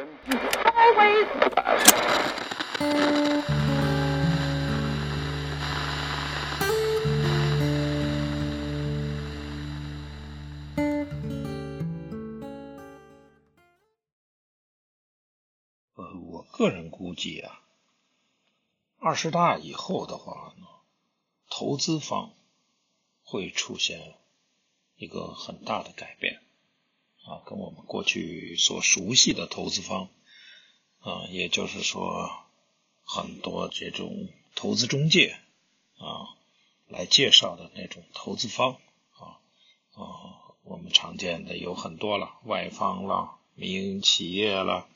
呃，我个人估计啊，二十大以后的话呢，投资方会出现一个很大的改变。啊，跟我们过去所熟悉的投资方啊，也就是说，很多这种投资中介啊来介绍的那种投资方啊啊，我们常见的有很多了，外方了，民营企业了。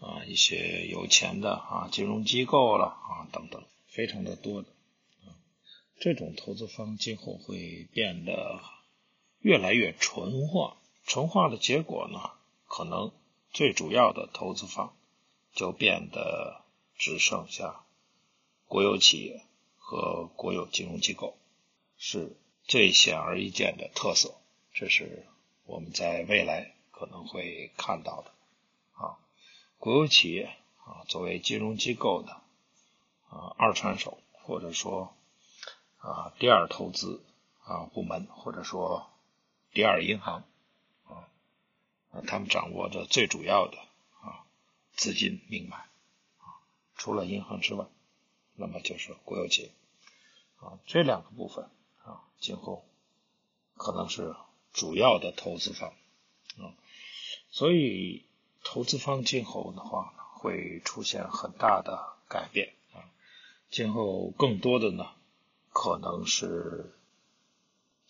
啊，一些有钱的啊，金融机构了啊，等等，非常的多的。这种投资方今后会变得越来越纯化，纯化的结果呢，可能最主要的投资方就变得只剩下国有企业和国有金融机构，是最显而易见的特色。这是我们在未来可能会看到的啊。国有企业啊，作为金融机构的啊二传手，或者说啊第二投资啊部门，或者说第二银行，他们掌握着最主要的啊资金命脉啊，除了银行之外，那么就是国有企业啊这两个部分啊，今后可能是主要的投资方啊，所以。投资方今后的话，会出现很大的改变啊。今后更多的呢，可能是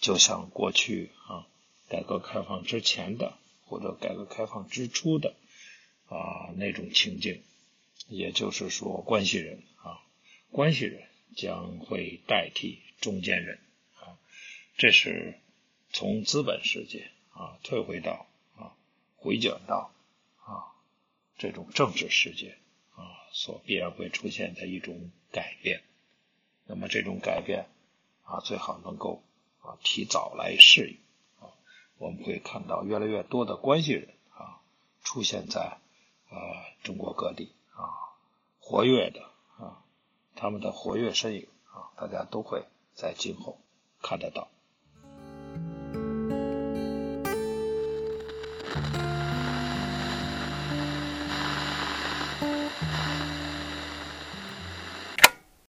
就像过去啊，改革开放之前的或者改革开放之初的啊那种情境，也就是说，关系人啊，关系人将会代替中间人啊。这是从资本世界啊退回到啊回转到啊。这种政治世界啊，所必然会出现的一种改变。那么这种改变啊，最好能够啊提早来适应。我们会看到越来越多的关系人啊出现在呃中国各地啊，活跃的啊，他们的活跃身影啊，大家都会在今后看得到。